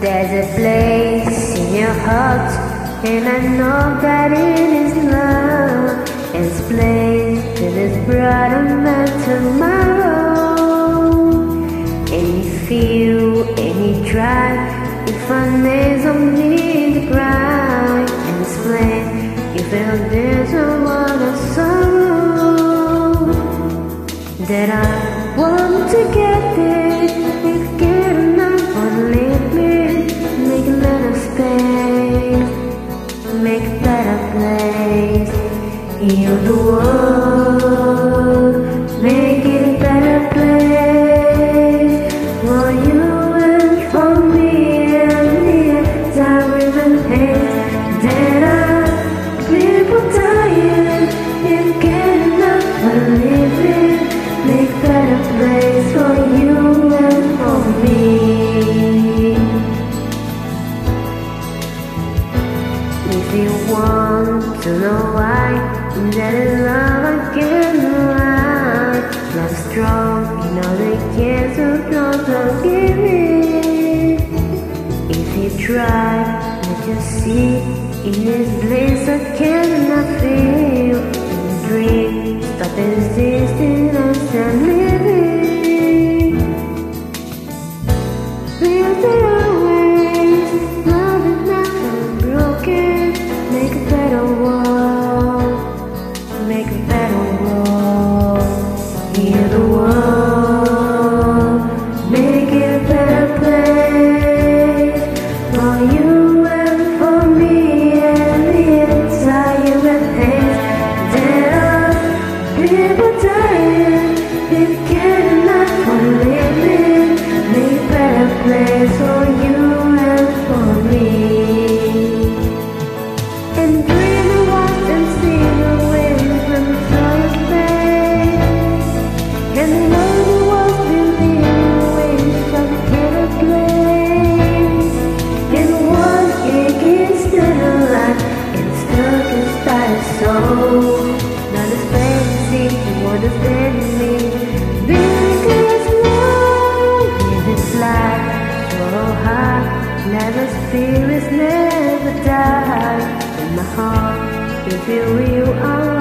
There's a place in your heart, and I know that it is love. It's place that is brighter than tomorrow. And Any feel, any try, you find there's only the grind. And this place, you feel there's a lot of sorrow that I want to get there. Heal the world, If you want to know why that is love again alive Love strong, you know they can't so don't forgive me If you try, let you see In this place I cannot feel. In dream, stop existing Never is never die. In my heart, if you will, are